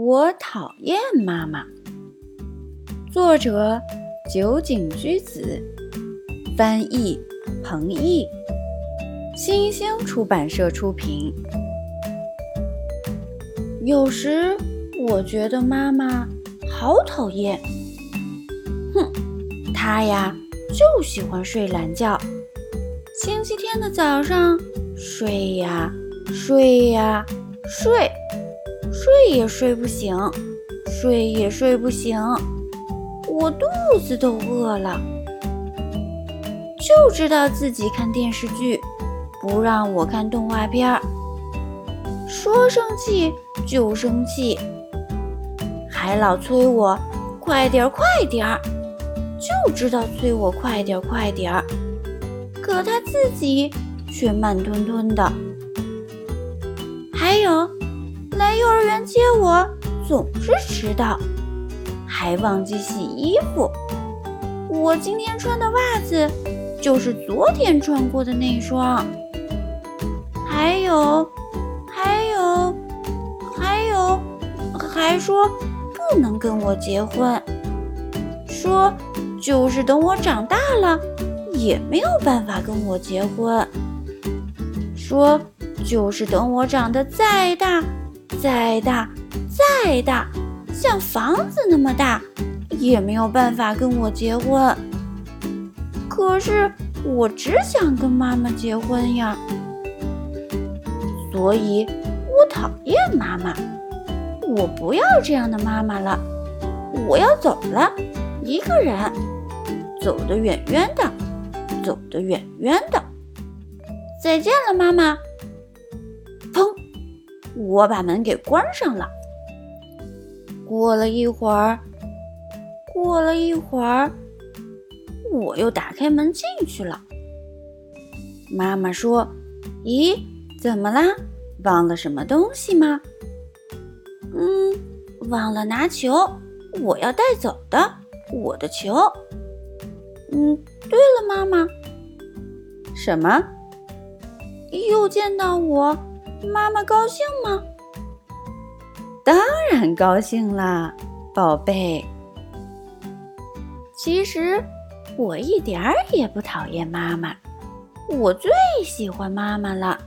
我讨厌妈妈。作者：酒井居子，翻译：彭毅，新星出版社出品。有时我觉得妈妈好讨厌，哼，她呀就喜欢睡懒觉。星期天的早上，睡呀睡呀睡。睡也睡不醒，睡也睡不醒，我肚子都饿了，就知道自己看电视剧，不让我看动画片儿，说生气就生气，还老催我快点儿快点儿，就知道催我快点儿快点儿，可他自己却慢吞吞的，幼儿园接我总是迟到，还忘记洗衣服。我今天穿的袜子就是昨天穿过的那双。还有，还有，还有，还说不能跟我结婚，说就是等我长大了也没有办法跟我结婚，说就是等我长得再大。再大，再大，像房子那么大，也没有办法跟我结婚。可是我只想跟妈妈结婚呀，所以我讨厌妈妈。我不要这样的妈妈了，我要走了，一个人，走得远远的，走得远远的。再见了，妈妈。我把门给关上了。过了一会儿，过了一会儿，我又打开门进去了。妈妈说：“咦，怎么啦？忘了什么东西吗？”“嗯，忘了拿球，我要带走的，我的球。”“嗯，对了，妈妈。”“什么？又见到我？”妈妈高兴吗？当然高兴啦，宝贝。其实我一点儿也不讨厌妈妈，我最喜欢妈妈了。